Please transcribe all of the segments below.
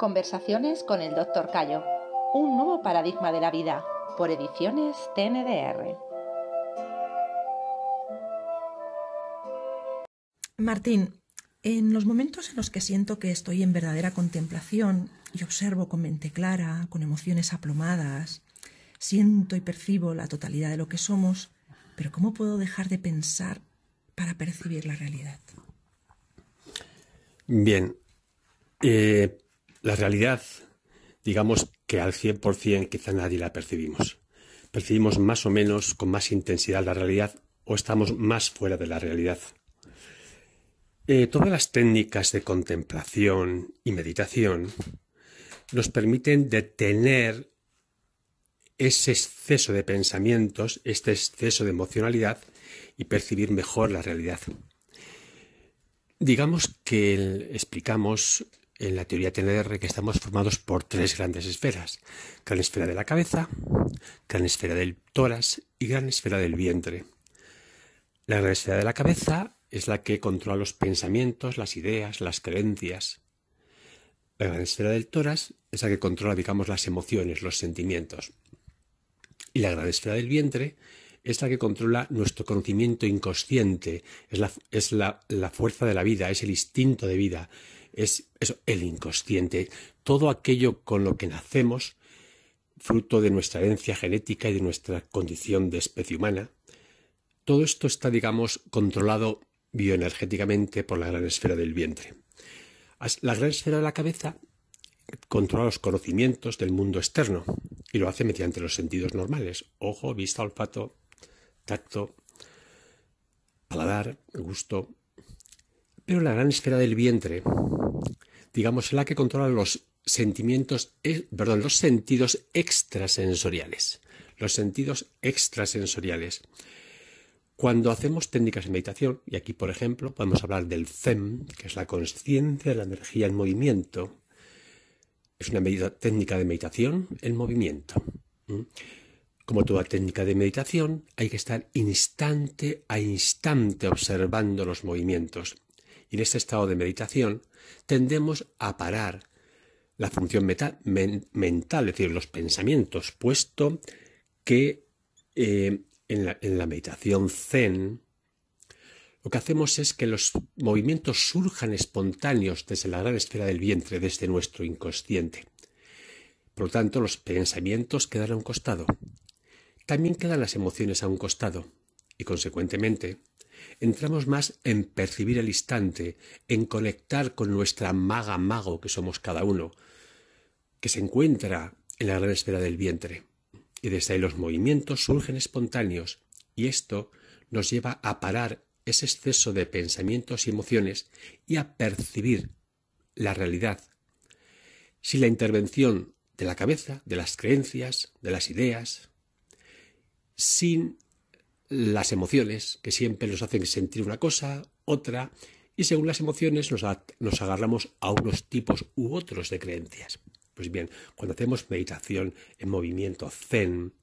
Conversaciones con el Dr. Cayo. Un nuevo paradigma de la vida. Por ediciones TNDR. Martín, en los momentos en los que siento que estoy en verdadera contemplación y observo con mente clara, con emociones aplomadas, siento y percibo la totalidad de lo que somos, pero ¿cómo puedo dejar de pensar para percibir la realidad? Bien, eh, la realidad, digamos que al 100% quizá nadie la percibimos. Percibimos más o menos con más intensidad la realidad o estamos más fuera de la realidad. Eh, todas las técnicas de contemplación y meditación nos permiten detener ese exceso de pensamientos, este exceso de emocionalidad y percibir mejor la realidad. Digamos que explicamos en la teoría TNR que estamos formados por tres grandes esferas. Gran esfera de la cabeza, gran esfera del tórax y gran esfera del vientre. La gran esfera de la cabeza es la que controla los pensamientos, las ideas, las creencias. La gran esfera del tórax es la que controla, digamos, las emociones, los sentimientos. Y la gran esfera del vientre es la que controla nuestro conocimiento inconsciente, es la, es la, la fuerza de la vida, es el instinto de vida, es eso, el inconsciente, todo aquello con lo que nacemos, fruto de nuestra herencia genética y de nuestra condición de especie humana. Todo esto está, digamos, controlado bioenergéticamente por la gran esfera del vientre. La gran esfera de la cabeza controla los conocimientos del mundo externo y lo hace mediante los sentidos normales, ojo, vista, olfato, tacto, paladar, gusto, pero la gran esfera del vientre, digamos, es la que controla los sentimientos, eh, perdón, los sentidos extrasensoriales. Los sentidos extrasensoriales. Cuando hacemos técnicas de meditación, y aquí por ejemplo podemos hablar del Zen, que es la conciencia de la energía en movimiento, es una técnica de meditación en movimiento. Como toda técnica de meditación, hay que estar instante a instante observando los movimientos y en este estado de meditación tendemos a parar la función mental, es decir, los pensamientos, puesto que eh, en, la, en la meditación zen lo que hacemos es que los movimientos surjan espontáneos desde la gran esfera del vientre, desde nuestro inconsciente. Por lo tanto, los pensamientos quedan a un costado. También quedan las emociones a un costado. Y consecuentemente, entramos más en percibir el instante, en conectar con nuestra maga mago que somos cada uno, que se encuentra en la gran esfera del vientre. Y desde ahí los movimientos surgen espontáneos, y esto nos lleva a parar ese exceso de pensamientos y emociones y a percibir la realidad. Si la intervención de la cabeza, de las creencias, de las ideas, sin las emociones, que siempre nos hacen sentir una cosa, otra, y según las emociones nos, nos, agarramos a unos tipos u otros de creencias. Pues bien, cuando hacemos meditación en movimiento zen,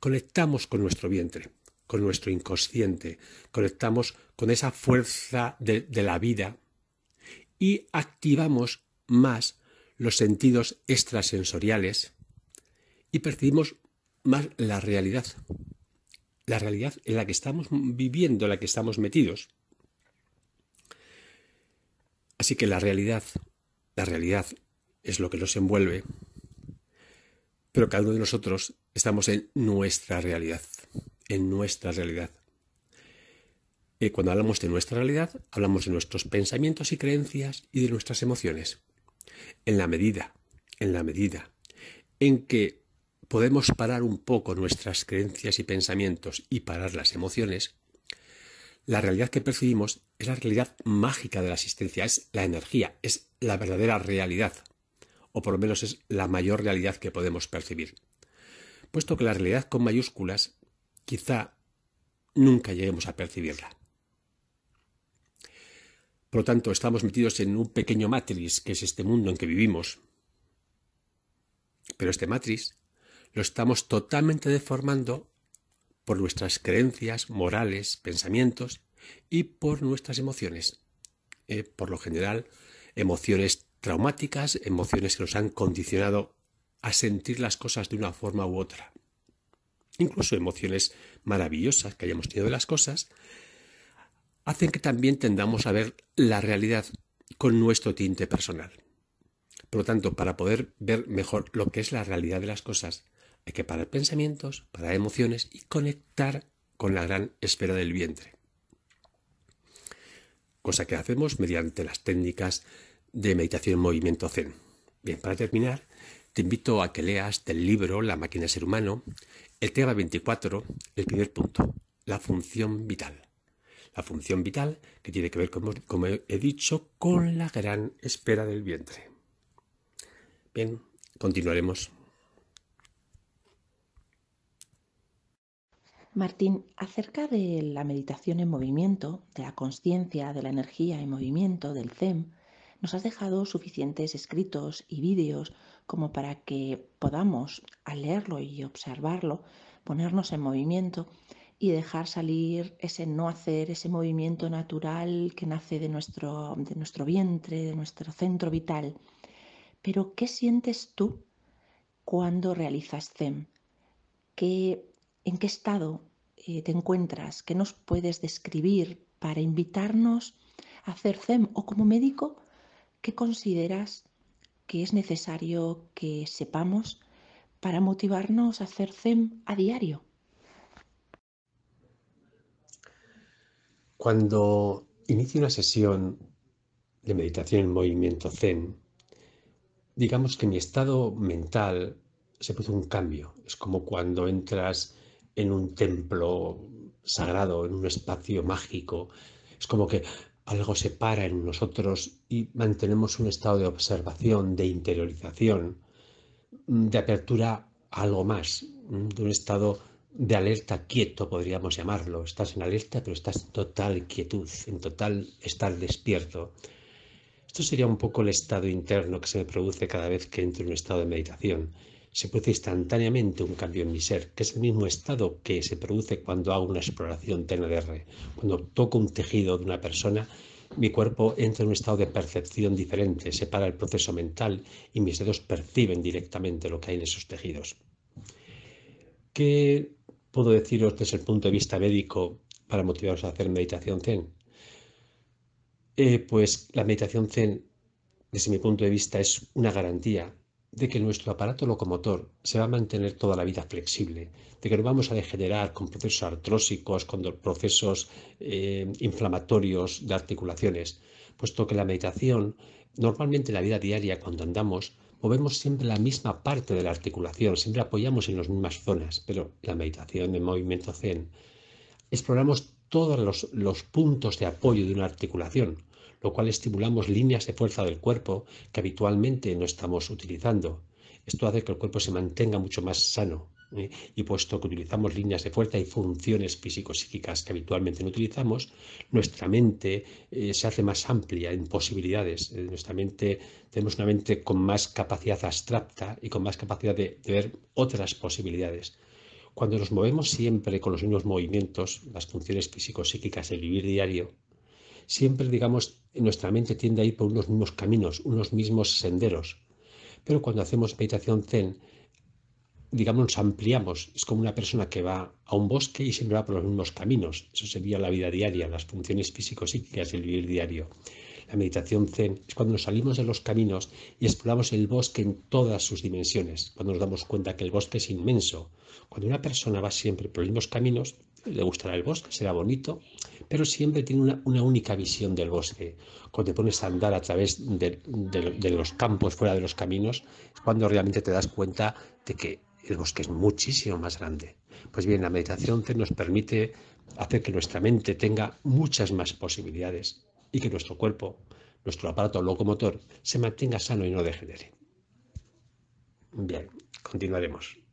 conectamos con nuestro vientre, con nuestro inconsciente, conectamos con esa fuerza de, de la vida y activamos más los sentidos extrasensoriales y percibimos más la realidad, la realidad en la que estamos viviendo, en la que estamos metidos. Así que la realidad, la realidad es lo que nos envuelve, pero cada uno de nosotros estamos en nuestra realidad, en nuestra realidad. Y cuando hablamos de nuestra realidad, hablamos de nuestros pensamientos y creencias y de nuestras emociones. En la medida, en la medida en que podemos parar un poco nuestras creencias y pensamientos y parar las emociones, la realidad que percibimos es la realidad mágica de la existencia, es la energía, es la verdadera realidad, o por lo menos es la mayor realidad que podemos percibir. Puesto que la realidad con mayúsculas quizá nunca lleguemos a percibirla. Por lo tanto, estamos metidos en un pequeño matriz que es este mundo en que vivimos. Pero este matriz lo estamos totalmente deformando por nuestras creencias, morales, pensamientos y por nuestras emociones. Eh, por lo general, emociones traumáticas, emociones que nos han condicionado a sentir las cosas de una forma u otra. Incluso emociones maravillosas que hayamos tenido de las cosas, hacen que también tendamos a ver la realidad con nuestro tinte personal. Por lo tanto, para poder ver mejor lo que es la realidad de las cosas, hay que parar pensamientos, parar emociones y conectar con la gran esfera del vientre. Cosa que hacemos mediante las técnicas de meditación en movimiento zen. Bien, para terminar, te invito a que leas del libro La máquina de ser humano el tema 24, el primer punto, la función vital. La función vital que tiene que ver, como, como he dicho, con la gran espera del vientre. Bien, continuaremos. Martín, acerca de la meditación en movimiento, de la conciencia, de la energía en movimiento, del Zen, nos has dejado suficientes escritos y vídeos como para que podamos, al leerlo y observarlo, ponernos en movimiento y dejar salir ese no hacer, ese movimiento natural que nace de nuestro, de nuestro vientre, de nuestro centro vital. Pero, ¿qué sientes tú cuando realizas Zen? ¿Qué en qué estado eh, te encuentras, qué nos puedes describir para invitarnos a hacer Zen o como médico, qué consideras que es necesario que sepamos para motivarnos a hacer Zen a diario. Cuando inicio una sesión de meditación en movimiento Zen, digamos que mi estado mental se produce un cambio. Es como cuando entras en un templo sagrado, en un espacio mágico. Es como que algo se para en nosotros y mantenemos un estado de observación, de interiorización, de apertura a algo más, de un estado de alerta quieto, podríamos llamarlo. Estás en alerta, pero estás en total quietud, en total estar despierto. Esto sería un poco el estado interno que se me produce cada vez que entro en un estado de meditación se produce instantáneamente un cambio en mi ser, que es el mismo estado que se produce cuando hago una exploración TNDR. Cuando toco un tejido de una persona, mi cuerpo entra en un estado de percepción diferente, se para el proceso mental y mis dedos perciben directamente lo que hay en esos tejidos. ¿Qué puedo deciros desde el punto de vista médico para motivaros a hacer meditación zen? Eh, pues la meditación zen, desde mi punto de vista, es una garantía de que nuestro aparato locomotor se va a mantener toda la vida flexible, de que no vamos a degenerar con procesos artrósicos, con procesos eh, inflamatorios de articulaciones, puesto que la meditación, normalmente en la vida diaria, cuando andamos, movemos siempre la misma parte de la articulación, siempre apoyamos en las mismas zonas, pero la meditación de movimiento zen, exploramos todos los puntos de apoyo de una articulación, lo cual estimulamos líneas de fuerza del cuerpo que habitualmente no estamos utilizando. Esto hace que el cuerpo se mantenga mucho más sano. ¿eh? Y puesto que utilizamos líneas de fuerza y funciones físico-psíquicas que habitualmente no utilizamos, nuestra mente eh, se hace más amplia en posibilidades. Eh, nuestra mente, tenemos una mente con más capacidad abstracta y con más capacidad de, de ver otras posibilidades. Cuando nos movemos siempre con los mismos movimientos, las funciones físico-psíquicas del vivir diario, siempre, digamos, nuestra mente tiende a ir por unos mismos caminos, unos mismos senderos. Pero cuando hacemos meditación zen, digamos, nos ampliamos. Es como una persona que va a un bosque y siempre va por los mismos caminos. Eso sería la vida diaria, las funciones físico-psíquicas del vivir diario. La meditación zen es cuando nos salimos de los caminos y exploramos el bosque en todas sus dimensiones, cuando nos damos cuenta que el bosque es inmenso. Cuando una persona va siempre por los mismos caminos, le gustará el bosque, será bonito, pero siempre tiene una, única visión del bosque. Cuando te pones a andar a través de, de los campos, fuera de los caminos, es cuando realmente te das cuenta de que el bosque es muchísimo más grande. Pues bien, la meditación nos permite hacer que nuestra mente tenga muchas más posibilidades y que nuestro cuerpo, nuestro aparato locomotor, se mantenga sano y no degenere. Bien, continuaremos.